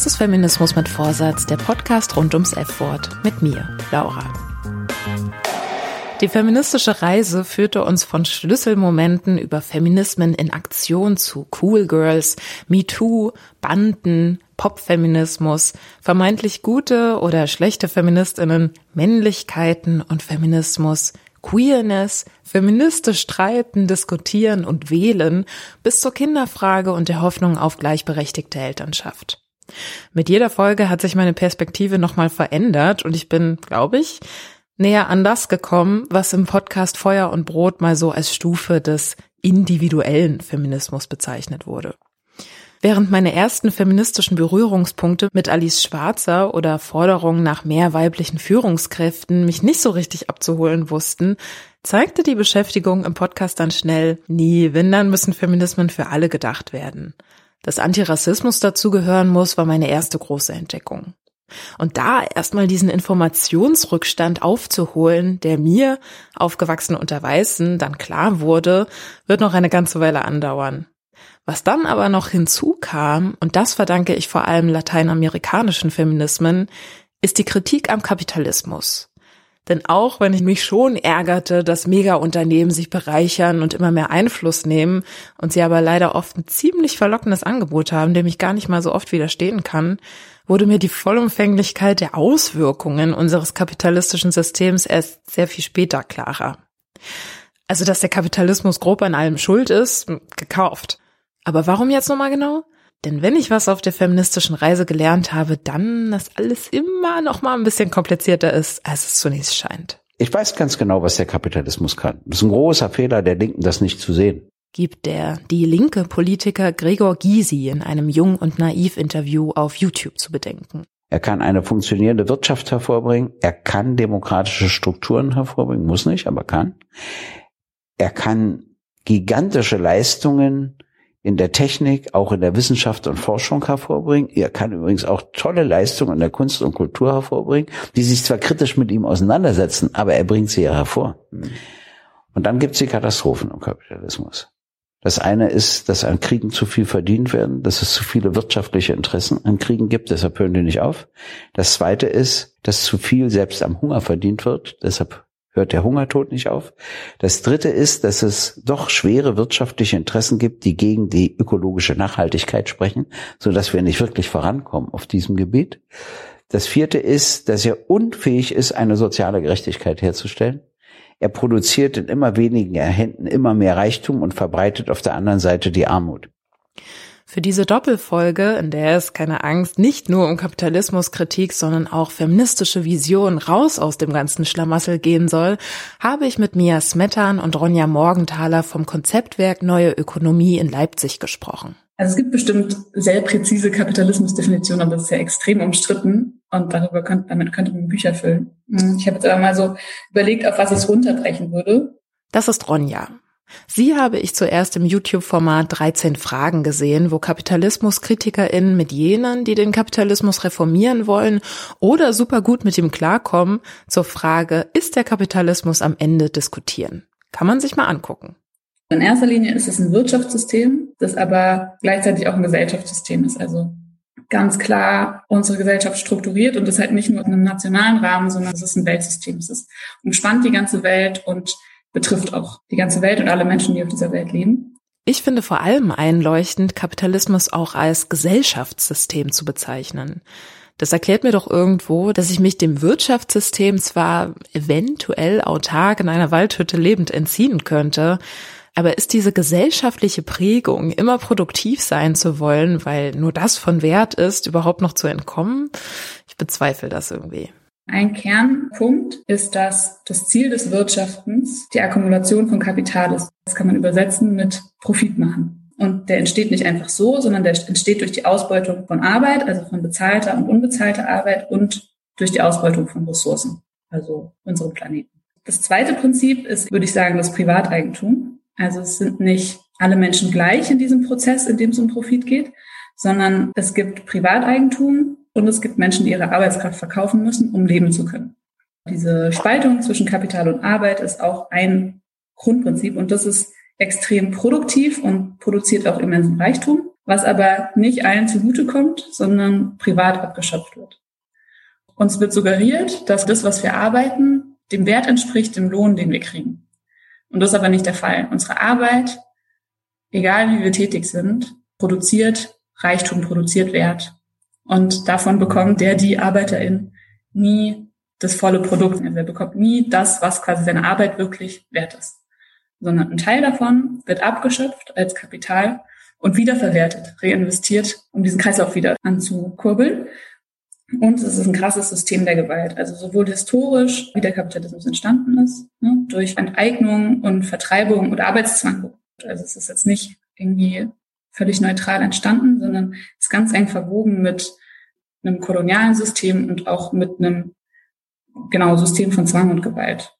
Das ist Feminismus mit Vorsatz, der Podcast rund ums F-Wort mit mir, Laura. Die feministische Reise führte uns von Schlüsselmomenten über Feminismen in Aktion zu Cool Girls, MeToo, Banden, Popfeminismus, vermeintlich gute oder schlechte Feministinnen, Männlichkeiten und Feminismus, Queerness, feministisch streiten, diskutieren und wählen bis zur Kinderfrage und der Hoffnung auf gleichberechtigte Elternschaft. Mit jeder Folge hat sich meine Perspektive nochmal verändert und ich bin, glaube ich, näher an das gekommen, was im Podcast Feuer und Brot mal so als Stufe des individuellen Feminismus bezeichnet wurde. Während meine ersten feministischen Berührungspunkte mit Alice Schwarzer oder Forderungen nach mehr weiblichen Führungskräften mich nicht so richtig abzuholen wussten, zeigte die Beschäftigung im Podcast dann schnell, nie, wenn dann müssen Feminismen für alle gedacht werden. Dass Antirassismus dazugehören muss, war meine erste große Entdeckung. Und da erstmal diesen Informationsrückstand aufzuholen, der mir, aufgewachsen unter Weißen, dann klar wurde, wird noch eine ganze Weile andauern. Was dann aber noch hinzukam, und das verdanke ich vor allem lateinamerikanischen Feminismen, ist die Kritik am Kapitalismus. Denn auch wenn ich mich schon ärgerte, dass Megaunternehmen sich bereichern und immer mehr Einfluss nehmen und sie aber leider oft ein ziemlich verlockendes Angebot haben, dem ich gar nicht mal so oft widerstehen kann, wurde mir die Vollumfänglichkeit der Auswirkungen unseres kapitalistischen Systems erst sehr viel später klarer. Also, dass der Kapitalismus grob an allem schuld ist, gekauft. Aber warum jetzt nochmal genau? Denn wenn ich was auf der feministischen Reise gelernt habe, dann, dass alles immer noch mal ein bisschen komplizierter ist, als es zunächst scheint. Ich weiß ganz genau, was der Kapitalismus kann. Das ist ein großer Fehler der Linken, das nicht zu sehen. Gibt der die linke Politiker Gregor Gysi in einem Jung und naiv Interview auf YouTube zu bedenken. Er kann eine funktionierende Wirtschaft hervorbringen. Er kann demokratische Strukturen hervorbringen. Muss nicht, aber kann. Er kann gigantische Leistungen in der Technik, auch in der Wissenschaft und Forschung hervorbringen. Er kann übrigens auch tolle Leistungen in der Kunst und Kultur hervorbringen, die sich zwar kritisch mit ihm auseinandersetzen, aber er bringt sie ja hervor. Und dann gibt es die Katastrophen im Kapitalismus. Das eine ist, dass an Kriegen zu viel verdient werden, dass es zu viele wirtschaftliche Interessen an Kriegen gibt, deshalb hören die nicht auf. Das zweite ist, dass zu viel selbst am Hunger verdient wird, deshalb hört der Hungertod nicht auf. Das dritte ist, dass es doch schwere wirtschaftliche Interessen gibt, die gegen die ökologische Nachhaltigkeit sprechen, so dass wir nicht wirklich vorankommen auf diesem Gebiet. Das vierte ist, dass er unfähig ist, eine soziale Gerechtigkeit herzustellen. Er produziert in immer wenigen Händen immer mehr Reichtum und verbreitet auf der anderen Seite die Armut. Für diese Doppelfolge, in der es, keine Angst, nicht nur um Kapitalismuskritik, sondern auch feministische Vision raus aus dem ganzen Schlamassel gehen soll, habe ich mit Mia Smettan und Ronja Morgenthaler vom Konzeptwerk Neue Ökonomie in Leipzig gesprochen. Also es gibt bestimmt sehr präzise Kapitalismusdefinitionen, aber das ist ja extrem umstritten und darüber könnte, damit könnte man Bücher füllen. Ich habe jetzt aber mal so überlegt, auf was es runterbrechen würde. Das ist Ronja. Sie habe ich zuerst im YouTube-Format 13 Fragen gesehen, wo KapitalismuskritikerInnen mit jenen, die den Kapitalismus reformieren wollen oder super gut mit ihm klarkommen, zur Frage, ist der Kapitalismus am Ende diskutieren? Kann man sich mal angucken. In erster Linie ist es ein Wirtschaftssystem, das aber gleichzeitig auch ein Gesellschaftssystem ist. Also ganz klar unsere Gesellschaft strukturiert und das halt nicht nur in einem nationalen Rahmen, sondern es ist ein Weltsystem. Es ist umspannt die ganze Welt und betrifft auch die ganze Welt und alle Menschen, die auf dieser Welt leben. Ich finde vor allem einleuchtend, Kapitalismus auch als Gesellschaftssystem zu bezeichnen. Das erklärt mir doch irgendwo, dass ich mich dem Wirtschaftssystem zwar eventuell autark in einer Waldhütte lebend entziehen könnte, aber ist diese gesellschaftliche Prägung, immer produktiv sein zu wollen, weil nur das von Wert ist, überhaupt noch zu entkommen? Ich bezweifle das irgendwie. Ein Kernpunkt ist, dass das Ziel des Wirtschaftens die Akkumulation von Kapital ist. Das kann man übersetzen mit Profit machen. Und der entsteht nicht einfach so, sondern der entsteht durch die Ausbeutung von Arbeit, also von bezahlter und unbezahlter Arbeit und durch die Ausbeutung von Ressourcen, also unserem Planeten. Das zweite Prinzip ist, würde ich sagen, das Privateigentum. Also es sind nicht alle Menschen gleich in diesem Prozess, in dem es um Profit geht, sondern es gibt Privateigentum und es gibt Menschen, die ihre Arbeitskraft verkaufen müssen, um leben zu können. Diese Spaltung zwischen Kapital und Arbeit ist auch ein Grundprinzip und das ist extrem produktiv und produziert auch immensen Reichtum, was aber nicht allen zugutekommt, sondern privat abgeschöpft wird. Uns wird suggeriert, dass das, was wir arbeiten, dem Wert entspricht, dem Lohn, den wir kriegen. Und das ist aber nicht der Fall. Unsere Arbeit, egal wie wir tätig sind, produziert Reichtum, produziert Wert. Und davon bekommt der, die Arbeiterin, nie das volle Produkt. Also er bekommt nie das, was quasi seine Arbeit wirklich wert ist. Sondern ein Teil davon wird abgeschöpft als Kapital und wiederverwertet, reinvestiert, um diesen Kreislauf wieder anzukurbeln. Und es ist ein krasses System der Gewalt. Also sowohl historisch, wie der Kapitalismus entstanden ist, ne, durch Enteignung und Vertreibung oder Arbeitszwang. Also es ist jetzt nicht irgendwie völlig neutral entstanden, sondern ist ganz eng verwoben mit einem kolonialen System und auch mit einem genau System von Zwang und Gewalt.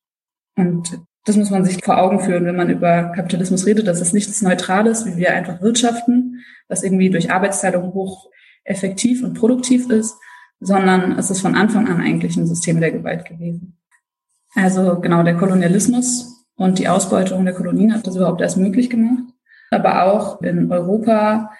Und das muss man sich vor Augen führen, wenn man über Kapitalismus redet, dass es nichts Neutrales, wie wir einfach wirtschaften, was irgendwie durch Arbeitsteilung hoch effektiv und produktiv ist, sondern es ist von Anfang an eigentlich ein System der Gewalt gewesen. Also genau der Kolonialismus und die Ausbeutung der Kolonien hat das überhaupt erst möglich gemacht. Aber auch in Europa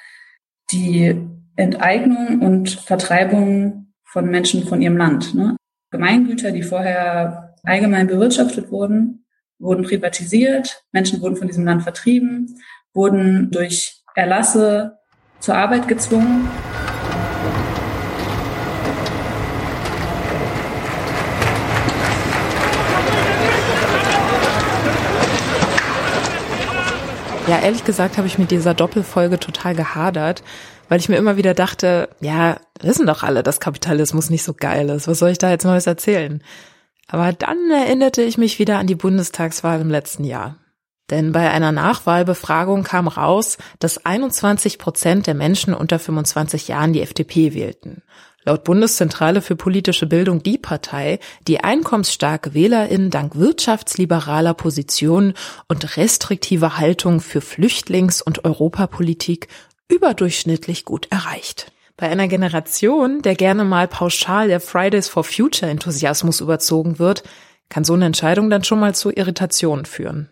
die Enteignung und Vertreibung von Menschen von ihrem Land. Ne? Gemeingüter, die vorher allgemein bewirtschaftet wurden, wurden privatisiert, Menschen wurden von diesem Land vertrieben, wurden durch Erlasse zur Arbeit gezwungen. Ja, ehrlich gesagt habe ich mit dieser Doppelfolge total gehadert, weil ich mir immer wieder dachte, ja, wissen doch alle, dass Kapitalismus nicht so geil ist. Was soll ich da jetzt Neues erzählen? Aber dann erinnerte ich mich wieder an die Bundestagswahl im letzten Jahr. Denn bei einer Nachwahlbefragung kam raus, dass 21 Prozent der Menschen unter 25 Jahren die FDP wählten. Laut Bundeszentrale für politische Bildung die Partei, die einkommensstarke WählerInnen dank wirtschaftsliberaler Positionen und restriktiver Haltung für Flüchtlings- und Europapolitik überdurchschnittlich gut erreicht. Bei einer Generation, der gerne mal pauschal der Fridays for Future Enthusiasmus überzogen wird, kann so eine Entscheidung dann schon mal zu Irritationen führen.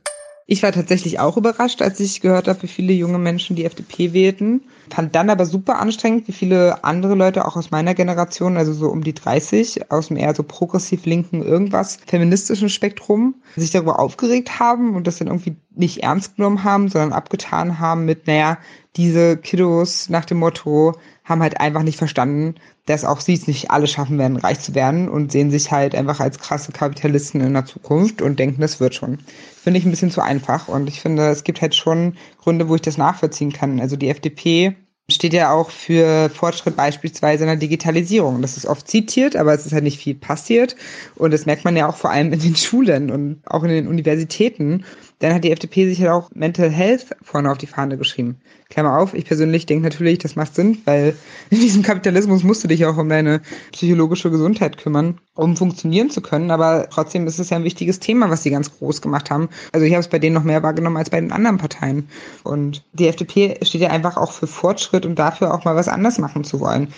Ich war tatsächlich auch überrascht, als ich gehört habe, wie viele junge Menschen die FDP wählten. Fand dann aber super anstrengend, wie viele andere Leute auch aus meiner Generation, also so um die 30, aus dem eher so progressiv linken irgendwas feministischen Spektrum, sich darüber aufgeregt haben und das dann irgendwie nicht ernst genommen haben, sondern abgetan haben mit, naja, diese Kiddos nach dem Motto haben halt einfach nicht verstanden, dass auch sie es nicht alle schaffen werden, reich zu werden und sehen sich halt einfach als krasse Kapitalisten in der Zukunft und denken, das wird schon. Finde ich ein bisschen zu einfach und ich finde, es gibt halt schon Gründe, wo ich das nachvollziehen kann. Also die FDP steht ja auch für Fortschritt beispielsweise in der Digitalisierung. Das ist oft zitiert, aber es ist halt nicht viel passiert. Und das merkt man ja auch vor allem in den Schulen und auch in den Universitäten. Dann hat die FDP sich halt auch Mental Health vorne auf die Fahne geschrieben. Klammer auf, ich persönlich denke natürlich, das macht Sinn, weil in diesem Kapitalismus musst du dich auch um deine psychologische Gesundheit kümmern, um funktionieren zu können. Aber trotzdem ist es ja ein wichtiges Thema, was sie ganz groß gemacht haben. Also ich habe es bei denen noch mehr wahrgenommen als bei den anderen Parteien. Und die FDP steht ja einfach auch für Fortschritt und dafür auch mal was anders machen zu wollen.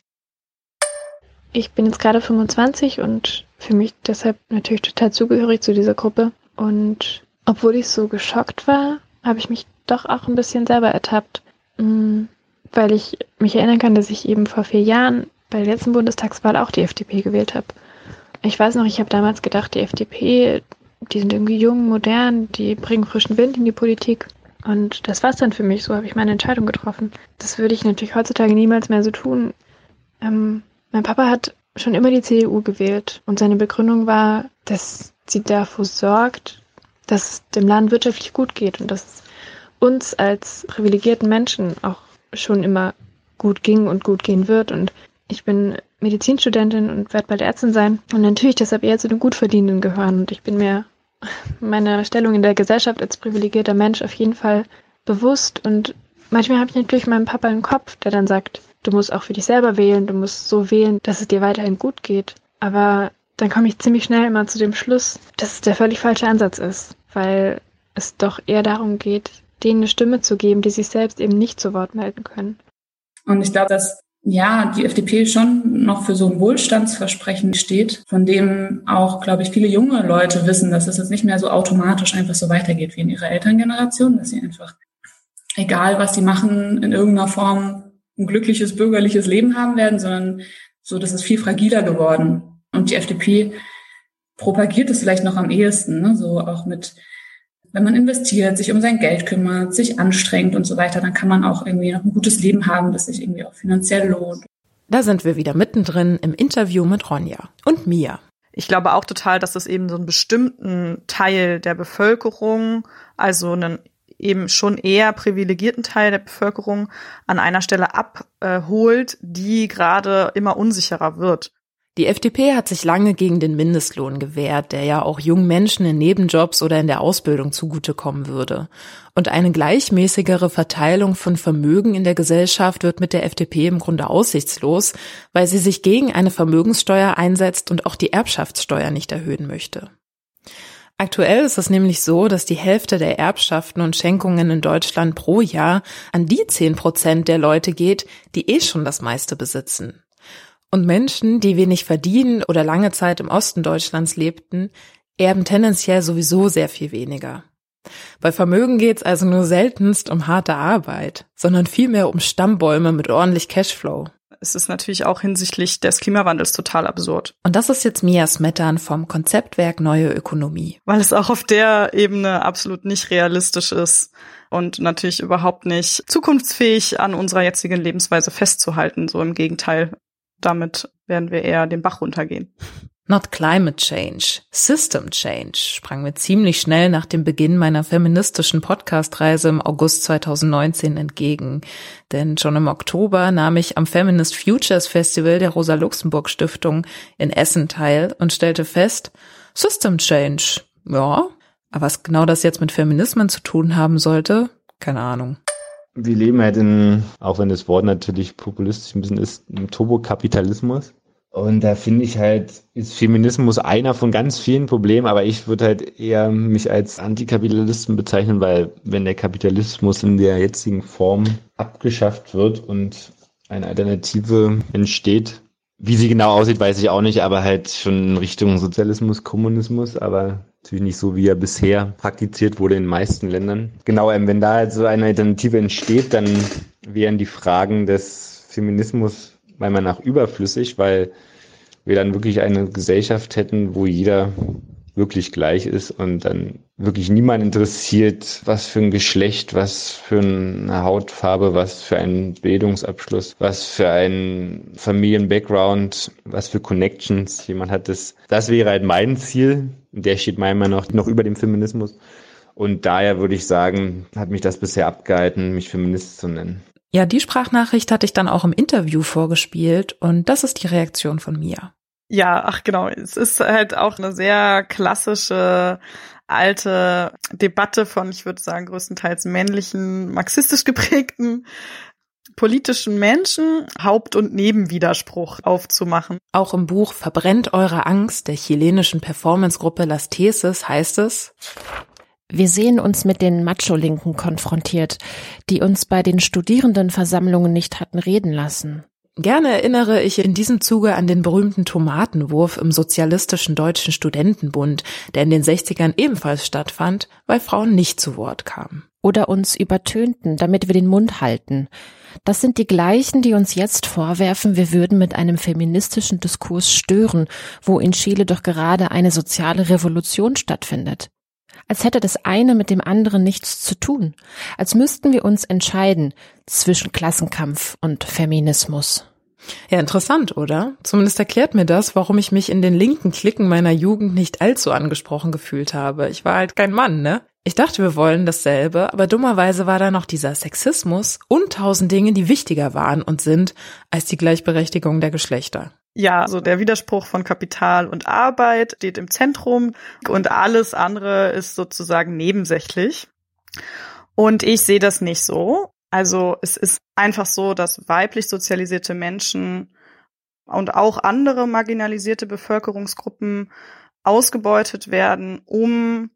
Ich bin jetzt gerade 25 und für mich deshalb natürlich total zugehörig zu dieser Gruppe. Und obwohl ich so geschockt war, habe ich mich doch auch ein bisschen selber ertappt. Mm, weil ich mich erinnern kann, dass ich eben vor vier Jahren bei der letzten Bundestagswahl auch die FDP gewählt habe. Ich weiß noch, ich habe damals gedacht, die FDP, die sind irgendwie jung, modern, die bringen frischen Wind in die Politik. Und das war es dann für mich. So habe ich meine Entscheidung getroffen. Das würde ich natürlich heutzutage niemals mehr so tun. Ähm, mein Papa hat schon immer die CDU gewählt und seine Begründung war, dass sie dafür sorgt, dass es dem Land wirtschaftlich gut geht und dass es uns als privilegierten Menschen auch schon immer gut ging und gut gehen wird. Und ich bin Medizinstudentin und werde bald Ärztin sein und natürlich deshalb eher zu den Gutverdienenden gehören. Und ich bin mir meiner Stellung in der Gesellschaft als privilegierter Mensch auf jeden Fall bewusst. Und manchmal habe ich natürlich meinen Papa im Kopf, der dann sagt, du musst auch für dich selber wählen, du musst so wählen, dass es dir weiterhin gut geht. Aber dann komme ich ziemlich schnell immer zu dem Schluss, dass es der völlig falsche Ansatz ist, weil es doch eher darum geht, denen eine Stimme zu geben, die sich selbst eben nicht zu Wort melden können. Und ich glaube, dass ja, die FDP schon noch für so ein Wohlstandsversprechen steht, von dem auch, glaube ich, viele junge Leute wissen, dass es jetzt nicht mehr so automatisch einfach so weitergeht wie in ihrer Elterngeneration, dass sie einfach, egal was sie machen, in irgendeiner Form ein glückliches bürgerliches Leben haben werden, sondern so, das ist viel fragiler geworden. Und die FDP propagiert es vielleicht noch am ehesten, ne? so auch mit wenn man investiert, sich um sein Geld kümmert, sich anstrengt und so weiter, dann kann man auch irgendwie noch ein gutes Leben haben, das sich irgendwie auch finanziell lohnt. Da sind wir wieder mittendrin im Interview mit Ronja und Mia. Ich glaube auch total, dass es eben so einen bestimmten Teil der Bevölkerung, also einen eben schon eher privilegierten Teil der Bevölkerung an einer Stelle abholt, die gerade immer unsicherer wird. Die FDP hat sich lange gegen den Mindestlohn gewehrt, der ja auch jungen Menschen in Nebenjobs oder in der Ausbildung zugutekommen würde. Und eine gleichmäßigere Verteilung von Vermögen in der Gesellschaft wird mit der FDP im Grunde aussichtslos, weil sie sich gegen eine Vermögenssteuer einsetzt und auch die Erbschaftssteuer nicht erhöhen möchte. Aktuell ist es nämlich so, dass die Hälfte der Erbschaften und Schenkungen in Deutschland pro Jahr an die zehn Prozent der Leute geht, die eh schon das meiste besitzen. Und Menschen, die wenig verdienen oder lange Zeit im Osten Deutschlands lebten, erben tendenziell sowieso sehr viel weniger. Bei Vermögen geht's also nur seltenst um harte Arbeit, sondern vielmehr um Stammbäume mit ordentlich Cashflow. Es ist natürlich auch hinsichtlich des Klimawandels total absurd. Und das ist jetzt Mia Smettern vom Konzeptwerk Neue Ökonomie. Weil es auch auf der Ebene absolut nicht realistisch ist und natürlich überhaupt nicht zukunftsfähig an unserer jetzigen Lebensweise festzuhalten. So im Gegenteil damit werden wir eher den Bach runtergehen. Not climate change, system change sprang mir ziemlich schnell nach dem Beginn meiner feministischen Podcast-Reise im August 2019 entgegen. Denn schon im Oktober nahm ich am Feminist Futures Festival der Rosa-Luxemburg-Stiftung in Essen teil und stellte fest, System change, ja, aber was genau das jetzt mit Feminismen zu tun haben sollte, keine Ahnung. Wir leben halt in, auch wenn das Wort natürlich populistisch ein bisschen ist, im Turbokapitalismus. Und da finde ich halt, ist Feminismus einer von ganz vielen Problemen, aber ich würde halt eher mich als Antikapitalisten bezeichnen, weil wenn der Kapitalismus in der jetzigen Form abgeschafft wird und eine Alternative entsteht, wie sie genau aussieht, weiß ich auch nicht, aber halt schon in Richtung Sozialismus, Kommunismus, aber natürlich nicht so, wie er bisher praktiziert wurde in den meisten Ländern. Genau, ähm, wenn da halt so eine Alternative entsteht, dann wären die Fragen des Feminismus meiner nach überflüssig, weil wir dann wirklich eine Gesellschaft hätten, wo jeder wirklich gleich ist und dann wirklich niemand interessiert, was für ein Geschlecht, was für eine Hautfarbe, was für einen Bildungsabschluss, was für ein Familien-Background, was für Connections jemand hat. Das, das wäre halt mein Ziel. Der steht meiner Meinung nach noch über dem Feminismus. Und daher würde ich sagen, hat mich das bisher abgehalten, mich Feminist zu nennen. Ja, die Sprachnachricht hatte ich dann auch im Interview vorgespielt und das ist die Reaktion von mir. Ja, ach genau. Es ist halt auch eine sehr klassische alte Debatte von, ich würde sagen, größtenteils männlichen, marxistisch geprägten politischen Menschen Haupt- und Nebenwiderspruch aufzumachen. Auch im Buch Verbrennt eure Angst der chilenischen Performancegruppe Las Teses heißt es, wir sehen uns mit den Macho-Linken konfrontiert, die uns bei den Studierendenversammlungen nicht hatten reden lassen. Gerne erinnere ich in diesem Zuge an den berühmten Tomatenwurf im Sozialistischen Deutschen Studentenbund, der in den 60ern ebenfalls stattfand, weil Frauen nicht zu Wort kamen. Oder uns übertönten, damit wir den Mund halten. Das sind die gleichen, die uns jetzt vorwerfen, wir würden mit einem feministischen Diskurs stören, wo in Chile doch gerade eine soziale Revolution stattfindet als hätte das eine mit dem anderen nichts zu tun, als müssten wir uns entscheiden zwischen Klassenkampf und Feminismus. Ja, interessant, oder? Zumindest erklärt mir das, warum ich mich in den linken Klicken meiner Jugend nicht allzu angesprochen gefühlt habe. Ich war halt kein Mann, ne? Ich dachte, wir wollen dasselbe, aber dummerweise war da noch dieser Sexismus und tausend Dinge, die wichtiger waren und sind als die Gleichberechtigung der Geschlechter. Ja, also der Widerspruch von Kapital und Arbeit steht im Zentrum und alles andere ist sozusagen nebensächlich. Und ich sehe das nicht so. Also es ist einfach so, dass weiblich sozialisierte Menschen und auch andere marginalisierte Bevölkerungsgruppen ausgebeutet werden, um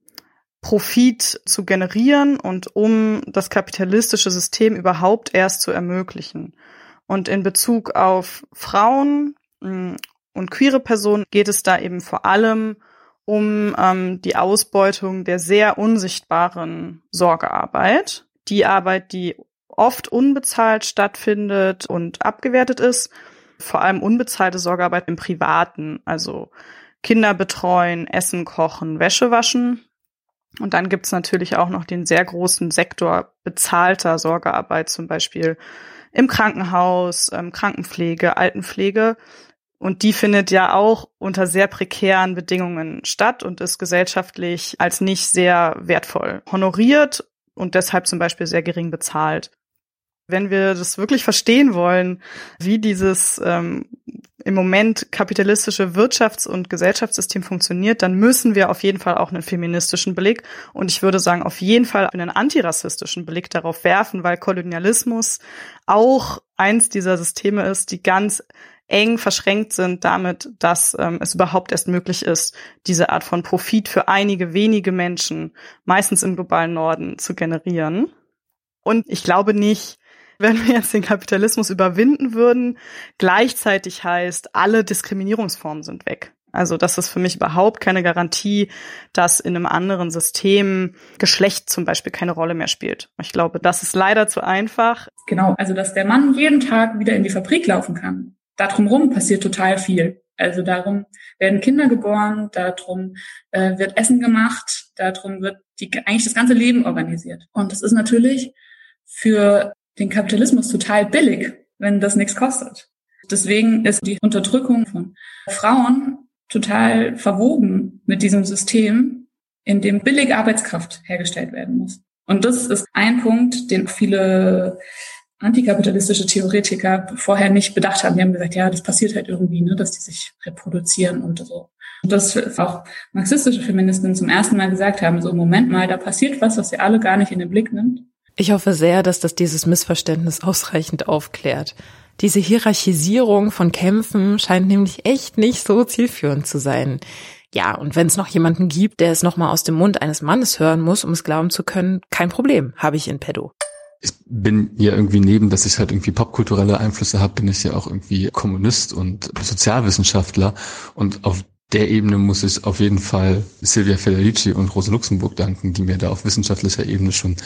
Profit zu generieren und um das kapitalistische System überhaupt erst zu ermöglichen. Und in Bezug auf Frauen und queere Personen geht es da eben vor allem um ähm, die Ausbeutung der sehr unsichtbaren Sorgearbeit. Die Arbeit, die oft unbezahlt stattfindet und abgewertet ist. Vor allem unbezahlte Sorgearbeit im Privaten, also Kinder betreuen, Essen kochen, Wäsche waschen. Und dann gibt's natürlich auch noch den sehr großen Sektor bezahlter Sorgearbeit, zum Beispiel im Krankenhaus, ähm, Krankenpflege, Altenpflege. Und die findet ja auch unter sehr prekären Bedingungen statt und ist gesellschaftlich als nicht sehr wertvoll honoriert und deshalb zum Beispiel sehr gering bezahlt. Wenn wir das wirklich verstehen wollen, wie dieses ähm, im Moment kapitalistische Wirtschafts- und Gesellschaftssystem funktioniert, dann müssen wir auf jeden Fall auch einen feministischen Blick und ich würde sagen auf jeden Fall einen antirassistischen Blick darauf werfen, weil Kolonialismus auch eins dieser Systeme ist, die ganz eng verschränkt sind damit, dass ähm, es überhaupt erst möglich ist, diese Art von Profit für einige wenige Menschen, meistens im globalen Norden, zu generieren. Und ich glaube nicht, wenn wir jetzt den Kapitalismus überwinden würden, gleichzeitig heißt, alle Diskriminierungsformen sind weg. Also das ist für mich überhaupt keine Garantie, dass in einem anderen System Geschlecht zum Beispiel keine Rolle mehr spielt. Ich glaube, das ist leider zu einfach. Genau, also dass der Mann jeden Tag wieder in die Fabrik laufen kann. Darum rum passiert total viel. Also darum werden Kinder geboren, darum äh, wird Essen gemacht, darum wird die, eigentlich das ganze Leben organisiert. Und das ist natürlich für den Kapitalismus total billig, wenn das nichts kostet. Deswegen ist die Unterdrückung von Frauen total verwoben mit diesem System, in dem billige Arbeitskraft hergestellt werden muss. Und das ist ein Punkt, den viele antikapitalistische Theoretiker vorher nicht bedacht haben. Die haben gesagt, ja, das passiert halt irgendwie, ne, dass die sich reproduzieren und so. Und das auch marxistische Feministinnen zum ersten Mal gesagt haben, so Moment mal, da passiert was, was ihr alle gar nicht in den Blick nimmt. Ich hoffe sehr, dass das dieses Missverständnis ausreichend aufklärt. Diese Hierarchisierung von Kämpfen scheint nämlich echt nicht so zielführend zu sein. Ja, und wenn es noch jemanden gibt, der es nochmal aus dem Mund eines Mannes hören muss, um es glauben zu können, kein Problem, habe ich in pedo. Ich bin ja irgendwie neben, dass ich halt irgendwie popkulturelle Einflüsse habe, bin ich ja auch irgendwie Kommunist und Sozialwissenschaftler und auf der Ebene muss ich auf jeden Fall Silvia Federici und Rosa Luxemburg danken, die mir da auf wissenschaftlicher Ebene schon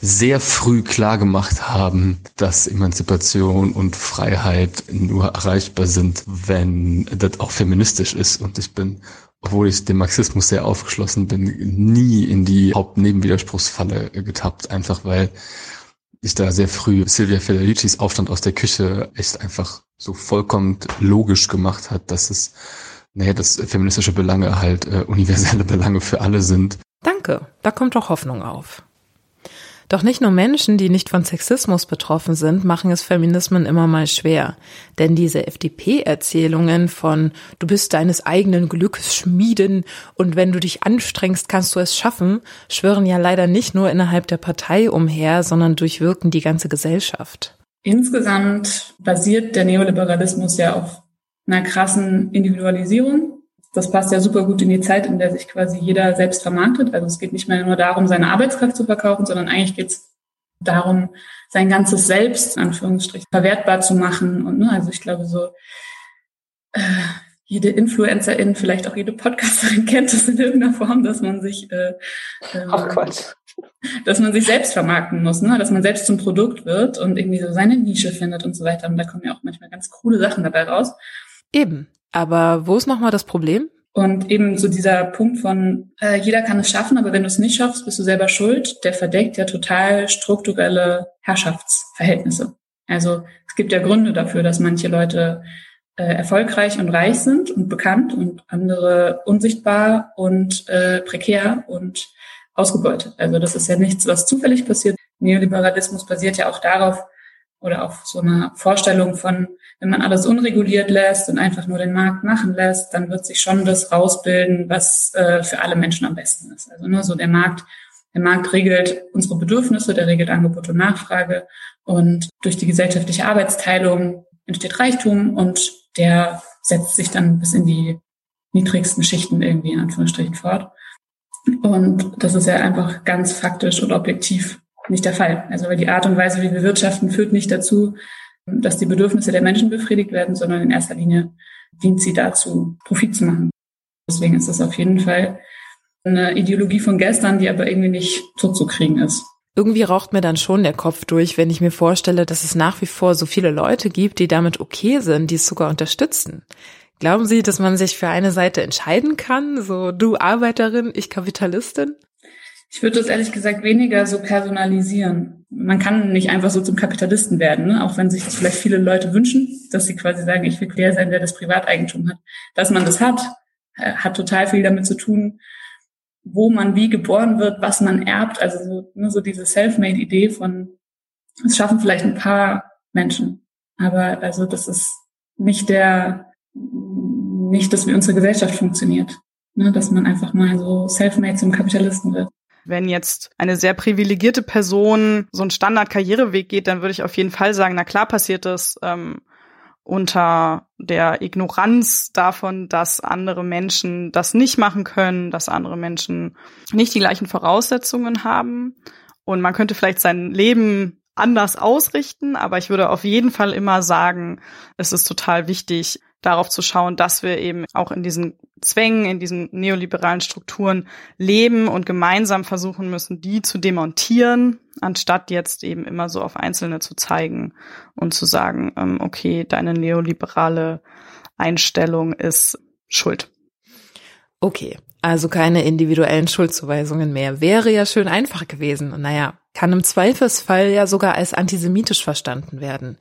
sehr früh klar gemacht haben, dass Emanzipation und Freiheit nur erreichbar sind, wenn das auch feministisch ist. Und ich bin, obwohl ich dem Marxismus sehr aufgeschlossen bin, nie in die Hauptnebenwiderspruchsfalle getappt, einfach weil ich da sehr früh Silvia Federicis Aufstand aus der Küche echt einfach so vollkommen logisch gemacht hat, dass es naja, dass feministische Belange halt äh, universelle Belange für alle sind. Danke, da kommt doch Hoffnung auf. Doch nicht nur Menschen, die nicht von Sexismus betroffen sind, machen es Feminismen immer mal schwer. Denn diese FDP-Erzählungen von du bist deines eigenen Glückes Schmieden und wenn du dich anstrengst, kannst du es schaffen, schwören ja leider nicht nur innerhalb der Partei umher, sondern durchwirken die ganze Gesellschaft. Insgesamt basiert der Neoliberalismus ja auf einer krassen Individualisierung. Das passt ja super gut in die Zeit, in der sich quasi jeder selbst vermarktet. Also es geht nicht mehr nur darum, seine Arbeitskraft zu verkaufen, sondern eigentlich geht es darum, sein ganzes Selbst, in Anführungsstrichen, verwertbar zu machen. Und ne, also ich glaube so, äh, jede Influencerin, vielleicht auch jede Podcasterin kennt es in irgendeiner Form, dass man sich, äh, äh, Ach Gott. dass man sich selbst vermarkten muss, ne? dass man selbst zum Produkt wird und irgendwie so seine Nische findet und so weiter. Und da kommen ja auch manchmal ganz coole Sachen dabei raus. Eben. Aber wo ist nochmal das Problem? Und eben so dieser Punkt von, äh, jeder kann es schaffen, aber wenn du es nicht schaffst, bist du selber schuld, der verdeckt ja total strukturelle Herrschaftsverhältnisse. Also es gibt ja Gründe dafür, dass manche Leute äh, erfolgreich und reich sind und bekannt und andere unsichtbar und äh, prekär und ausgebeutet. Also das ist ja nichts, was zufällig passiert. Neoliberalismus basiert ja auch darauf oder auf so einer Vorstellung von, wenn man alles unreguliert lässt und einfach nur den Markt machen lässt, dann wird sich schon das rausbilden, was äh, für alle Menschen am besten ist. Also nur so der Markt, der Markt regelt unsere Bedürfnisse, der regelt Angebot und Nachfrage und durch die gesellschaftliche Arbeitsteilung entsteht Reichtum und der setzt sich dann bis in die niedrigsten Schichten irgendwie in Anführungsstrichen fort. Und das ist ja einfach ganz faktisch und objektiv nicht der Fall. Also weil die Art und Weise, wie wir wirtschaften, führt nicht dazu, dass die Bedürfnisse der Menschen befriedigt werden, sondern in erster Linie dient sie dazu, Profit zu machen. Deswegen ist das auf jeden Fall eine Ideologie von gestern, die aber irgendwie nicht totzukriegen ist. Irgendwie raucht mir dann schon der Kopf durch, wenn ich mir vorstelle, dass es nach wie vor so viele Leute gibt, die damit okay sind, die es sogar unterstützen. Glauben Sie, dass man sich für eine Seite entscheiden kann? So du Arbeiterin, ich Kapitalistin? Ich würde das ehrlich gesagt weniger so personalisieren. Man kann nicht einfach so zum Kapitalisten werden, ne? auch wenn sich das vielleicht viele Leute wünschen, dass sie quasi sagen, ich will der sein, der das Privateigentum hat. Dass man das hat, äh, hat total viel damit zu tun, wo man wie geboren wird, was man erbt. Also so, ne, so diese Self-Made-Idee von, es schaffen vielleicht ein paar Menschen, aber also das ist nicht der, nicht, dass wie unsere Gesellschaft funktioniert. Ne, dass man einfach mal so self-made zum Kapitalisten wird. Wenn jetzt eine sehr privilegierte Person so einen Standard-Karriereweg geht, dann würde ich auf jeden Fall sagen, na klar passiert das ähm, unter der Ignoranz davon, dass andere Menschen das nicht machen können, dass andere Menschen nicht die gleichen Voraussetzungen haben. Und man könnte vielleicht sein Leben anders ausrichten, aber ich würde auf jeden Fall immer sagen, es ist total wichtig, darauf zu schauen, dass wir eben auch in diesen Zwängen, in diesen neoliberalen Strukturen leben und gemeinsam versuchen müssen, die zu demontieren, anstatt jetzt eben immer so auf Einzelne zu zeigen und zu sagen, ähm, okay, deine neoliberale Einstellung ist schuld. Okay, also keine individuellen Schuldzuweisungen mehr. Wäre ja schön einfach gewesen. Und naja, kann im Zweifelsfall ja sogar als antisemitisch verstanden werden.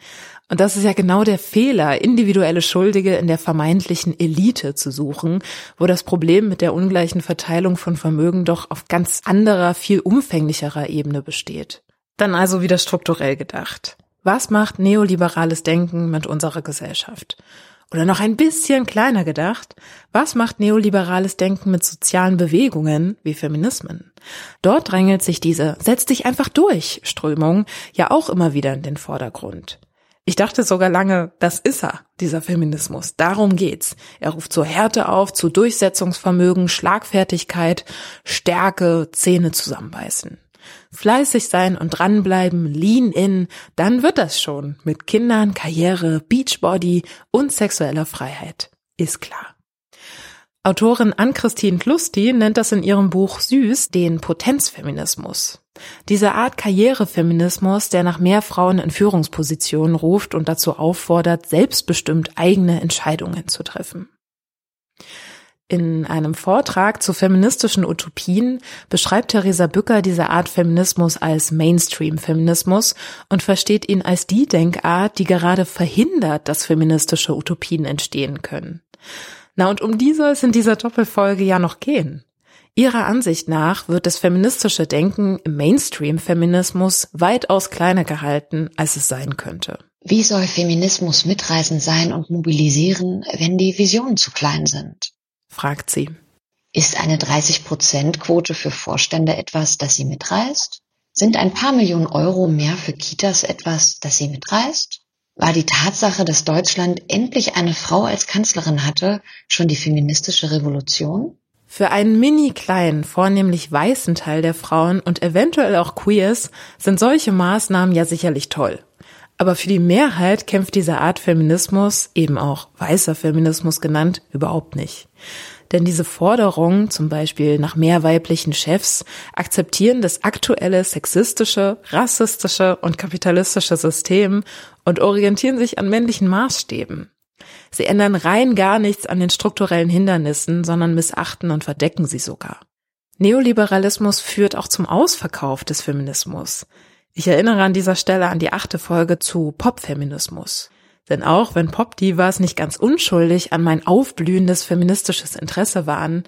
Und das ist ja genau der Fehler, individuelle Schuldige in der vermeintlichen Elite zu suchen, wo das Problem mit der ungleichen Verteilung von Vermögen doch auf ganz anderer, viel umfänglicherer Ebene besteht. Dann also wieder strukturell gedacht. Was macht neoliberales Denken mit unserer Gesellschaft? Oder noch ein bisschen kleiner gedacht, was macht neoliberales Denken mit sozialen Bewegungen wie Feminismen? Dort drängelt sich diese Setz dich einfach durch Strömung ja auch immer wieder in den Vordergrund. Ich dachte sogar lange, das ist er, dieser Feminismus. Darum geht's. Er ruft zur Härte auf, zu Durchsetzungsvermögen, Schlagfertigkeit, Stärke, Zähne zusammenbeißen. Fleißig sein und dranbleiben, lean in, dann wird das schon mit Kindern, Karriere, Beachbody und sexueller Freiheit. Ist klar. Autorin Ann-Christine Klusti nennt das in ihrem Buch Süß den Potenzfeminismus. Diese Art Karrierefeminismus, der nach mehr Frauen in Führungspositionen ruft und dazu auffordert, selbstbestimmt eigene Entscheidungen zu treffen. In einem Vortrag zu feministischen Utopien beschreibt Theresa Bücker diese Art Feminismus als Mainstream-Feminismus und versteht ihn als die Denkart, die gerade verhindert, dass feministische Utopien entstehen können. Na und um die soll es in dieser Doppelfolge ja noch gehen. Ihrer Ansicht nach wird das feministische Denken im Mainstream-Feminismus weitaus kleiner gehalten, als es sein könnte. Wie soll Feminismus mitreißend sein und mobilisieren, wenn die Visionen zu klein sind? Fragt sie. Ist eine 30-Prozent-Quote für Vorstände etwas, das sie mitreißt? Sind ein paar Millionen Euro mehr für Kitas etwas, das sie mitreißt? War die Tatsache, dass Deutschland endlich eine Frau als Kanzlerin hatte, schon die feministische Revolution? Für einen mini kleinen, vornehmlich weißen Teil der Frauen und eventuell auch Queers sind solche Maßnahmen ja sicherlich toll. Aber für die Mehrheit kämpft diese Art Feminismus, eben auch weißer Feminismus genannt, überhaupt nicht. Denn diese Forderungen, zum Beispiel nach mehr weiblichen Chefs, akzeptieren das aktuelle sexistische, rassistische und kapitalistische System und orientieren sich an männlichen Maßstäben. Sie ändern rein gar nichts an den strukturellen Hindernissen, sondern missachten und verdecken sie sogar. Neoliberalismus führt auch zum Ausverkauf des Feminismus. Ich erinnere an dieser Stelle an die achte Folge zu Popfeminismus. Denn auch wenn Pop-Divas nicht ganz unschuldig an mein aufblühendes feministisches Interesse waren,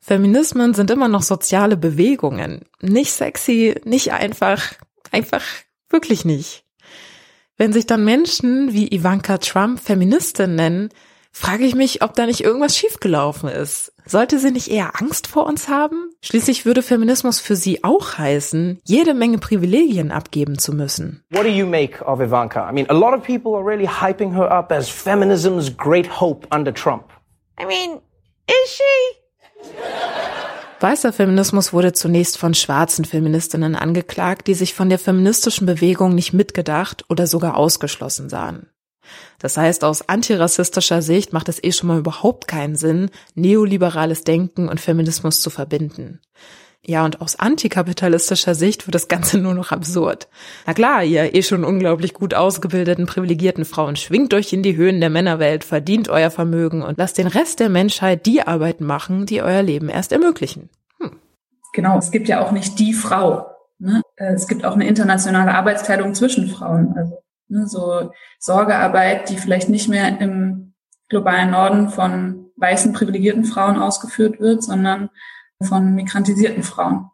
Feminismen sind immer noch soziale Bewegungen. Nicht sexy, nicht einfach, einfach wirklich nicht. Wenn sich dann Menschen wie Ivanka Trump Feministin nennen, frage ich mich, ob da nicht irgendwas schiefgelaufen ist. Sollte sie nicht eher Angst vor uns haben? Schließlich würde Feminismus für sie auch heißen, jede Menge Privilegien abgeben zu müssen. What do you make of Ivanka? I mean, a lot of people are really hyping her up as feminism's great hope under Trump. I mean, is she? Weißer Feminismus wurde zunächst von schwarzen Feministinnen angeklagt, die sich von der feministischen Bewegung nicht mitgedacht oder sogar ausgeschlossen sahen. Das heißt, aus antirassistischer Sicht macht es eh schon mal überhaupt keinen Sinn, neoliberales Denken und Feminismus zu verbinden. Ja, und aus antikapitalistischer Sicht wird das Ganze nur noch absurd. Na klar, ihr eh schon unglaublich gut ausgebildeten, privilegierten Frauen, schwingt euch in die Höhen der Männerwelt, verdient euer Vermögen und lasst den Rest der Menschheit die Arbeiten machen, die euer Leben erst ermöglichen. Hm. Genau, es gibt ja auch nicht die Frau. Ne? Es gibt auch eine internationale Arbeitsteilung zwischen Frauen. Also Ne, so Sorgearbeit, die vielleicht nicht mehr im globalen Norden von weißen privilegierten Frauen ausgeführt wird, sondern von migrantisierten Frauen.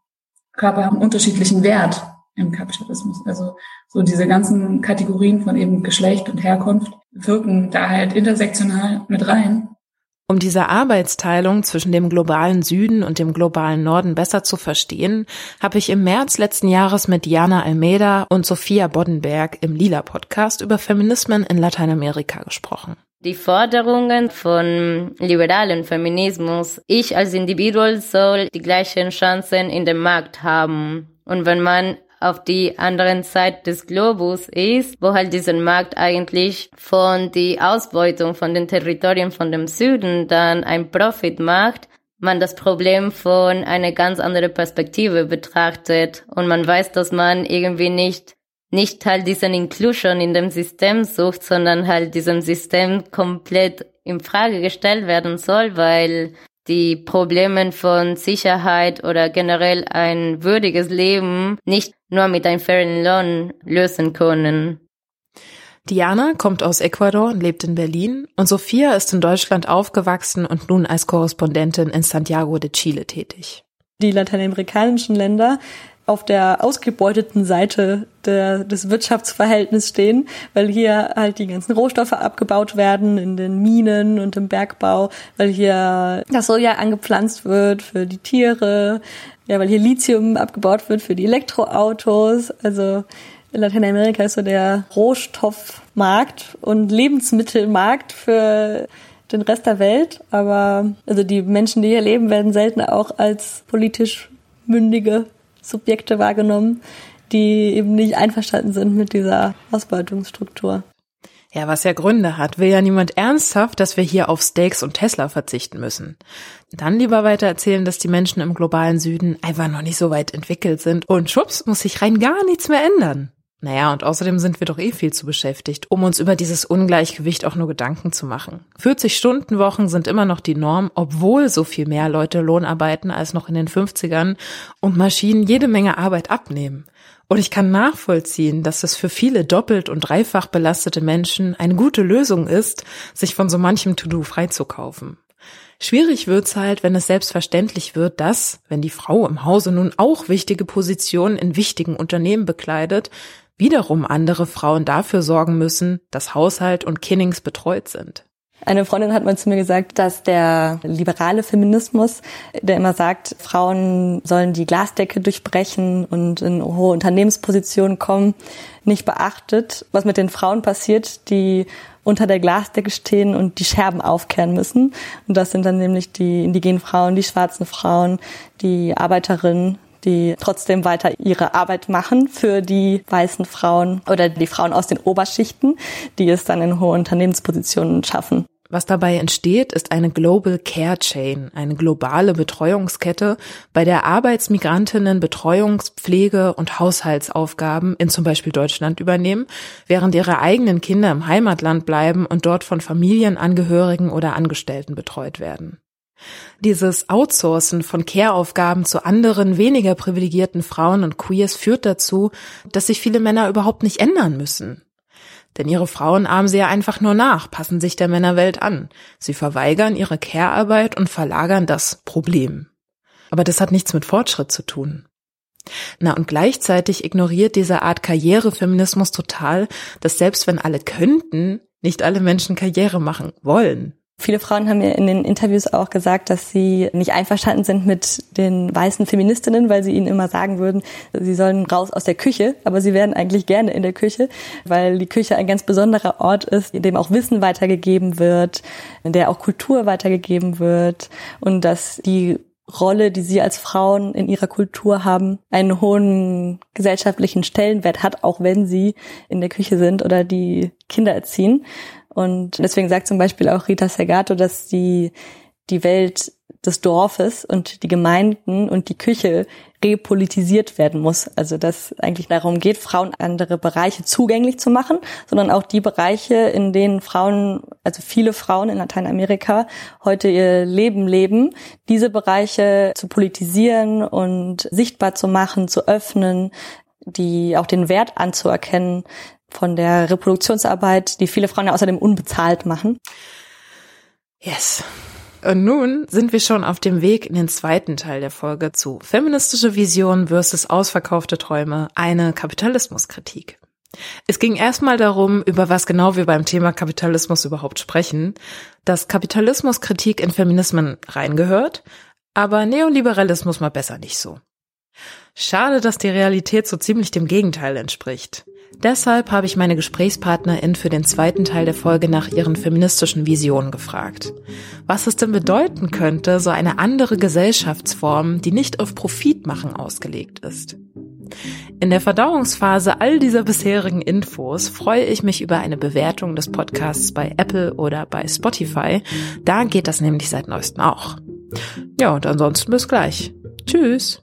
Körper haben unterschiedlichen Wert im Kapitalismus. Also so diese ganzen Kategorien von eben Geschlecht und Herkunft wirken da halt intersektional mit rein. Um diese Arbeitsteilung zwischen dem globalen Süden und dem globalen Norden besser zu verstehen, habe ich im März letzten Jahres mit Jana Almeida und Sophia Boddenberg im Lila Podcast über Feminismen in Lateinamerika gesprochen. Die Forderungen von liberalen Feminismus, ich als Individuum soll die gleichen Chancen in dem Markt haben. Und wenn man auf die anderen Seite des Globus ist, wo halt diesen Markt eigentlich von die Ausbeutung von den Territorien von dem Süden dann ein Profit macht, man das Problem von einer ganz anderen Perspektive betrachtet und man weiß, dass man irgendwie nicht nicht halt diesen Inclusion in dem System sucht, sondern halt diesem System komplett in Frage gestellt werden soll, weil die Probleme von Sicherheit oder generell ein würdiges Leben nicht nur mit einem fairen Lohn lösen können. Diana kommt aus Ecuador und lebt in Berlin und Sophia ist in Deutschland aufgewachsen und nun als Korrespondentin in Santiago de Chile tätig. Die lateinamerikanischen Länder auf der ausgebeuteten Seite der, des Wirtschaftsverhältnisses stehen, weil hier halt die ganzen Rohstoffe abgebaut werden in den Minen und im Bergbau, weil hier das Soja angepflanzt wird für die Tiere, ja, weil hier Lithium abgebaut wird für die Elektroautos. Also Lateinamerika ist so der Rohstoffmarkt und Lebensmittelmarkt für den Rest der Welt. Aber also die Menschen, die hier leben, werden selten auch als politisch mündige Subjekte wahrgenommen, die eben nicht einverstanden sind mit dieser Ausbeutungsstruktur. Ja, was ja Gründe hat, will ja niemand ernsthaft, dass wir hier auf Steaks und Tesla verzichten müssen. Dann lieber weiter erzählen, dass die Menschen im globalen Süden einfach noch nicht so weit entwickelt sind und schwupps muss sich rein gar nichts mehr ändern. Naja, und außerdem sind wir doch eh viel zu beschäftigt, um uns über dieses Ungleichgewicht auch nur Gedanken zu machen. 40-Stunden-Wochen sind immer noch die Norm, obwohl so viel mehr Leute Lohn arbeiten als noch in den 50ern und Maschinen jede Menge Arbeit abnehmen. Und ich kann nachvollziehen, dass es für viele doppelt und dreifach belastete Menschen eine gute Lösung ist, sich von so manchem To-Do freizukaufen. Schwierig wird's halt, wenn es selbstverständlich wird, dass, wenn die Frau im Hause nun auch wichtige Positionen in wichtigen Unternehmen bekleidet, wiederum andere Frauen dafür sorgen müssen, dass Haushalt und Kinnings betreut sind. Eine Freundin hat mal zu mir gesagt, dass der liberale Feminismus, der immer sagt, Frauen sollen die Glasdecke durchbrechen und in hohe Unternehmenspositionen kommen, nicht beachtet, was mit den Frauen passiert, die unter der Glasdecke stehen und die Scherben aufkehren müssen. Und das sind dann nämlich die indigenen Frauen, die schwarzen Frauen, die Arbeiterinnen, die trotzdem weiter ihre Arbeit machen für die weißen Frauen oder die Frauen aus den Oberschichten, die es dann in hohe Unternehmenspositionen schaffen. Was dabei entsteht, ist eine Global Care Chain, eine globale Betreuungskette, bei der Arbeitsmigrantinnen Betreuungs-, Pflege- und Haushaltsaufgaben in zum Beispiel Deutschland übernehmen, während ihre eigenen Kinder im Heimatland bleiben und dort von Familienangehörigen oder Angestellten betreut werden. Dieses Outsourcen von Care-Aufgaben zu anderen, weniger privilegierten Frauen und Queers führt dazu, dass sich viele Männer überhaupt nicht ändern müssen. Denn ihre Frauen ahmen sie ja einfach nur nach, passen sich der Männerwelt an. Sie verweigern ihre Care-Arbeit und verlagern das Problem. Aber das hat nichts mit Fortschritt zu tun. Na und gleichzeitig ignoriert diese Art Karrierefeminismus total, dass selbst wenn alle könnten, nicht alle Menschen Karriere machen wollen. Viele Frauen haben mir in den Interviews auch gesagt, dass sie nicht einverstanden sind mit den weißen Feministinnen, weil sie ihnen immer sagen würden, sie sollen raus aus der Küche, aber sie wären eigentlich gerne in der Küche, weil die Küche ein ganz besonderer Ort ist, in dem auch Wissen weitergegeben wird, in der auch Kultur weitergegeben wird und dass die Rolle, die sie als Frauen in ihrer Kultur haben, einen hohen gesellschaftlichen Stellenwert hat, auch wenn sie in der Küche sind oder die Kinder erziehen. Und deswegen sagt zum Beispiel auch Rita Segato, dass die, die Welt des Dorfes und die Gemeinden und die Küche repolitisiert werden muss. Also dass eigentlich darum geht, Frauen andere Bereiche zugänglich zu machen, sondern auch die Bereiche, in denen Frauen, also viele Frauen in Lateinamerika heute ihr Leben leben, diese Bereiche zu politisieren und sichtbar zu machen, zu öffnen, die auch den Wert anzuerkennen, von der Reproduktionsarbeit, die viele Frauen ja außerdem unbezahlt machen. Yes. Und nun sind wir schon auf dem Weg in den zweiten Teil der Folge zu feministische Vision versus ausverkaufte Träume, eine Kapitalismuskritik. Es ging erstmal darum, über was genau wir beim Thema Kapitalismus überhaupt sprechen, dass Kapitalismuskritik in Feminismen reingehört, aber Neoliberalismus mal besser nicht so. Schade, dass die Realität so ziemlich dem Gegenteil entspricht. Deshalb habe ich meine Gesprächspartnerin für den zweiten Teil der Folge nach ihren feministischen Visionen gefragt. Was es denn bedeuten könnte, so eine andere Gesellschaftsform, die nicht auf Profitmachen ausgelegt ist. In der Verdauungsphase all dieser bisherigen Infos freue ich mich über eine Bewertung des Podcasts bei Apple oder bei Spotify. Da geht das nämlich seit neuestem auch. Ja, und ansonsten bis gleich. Tschüss.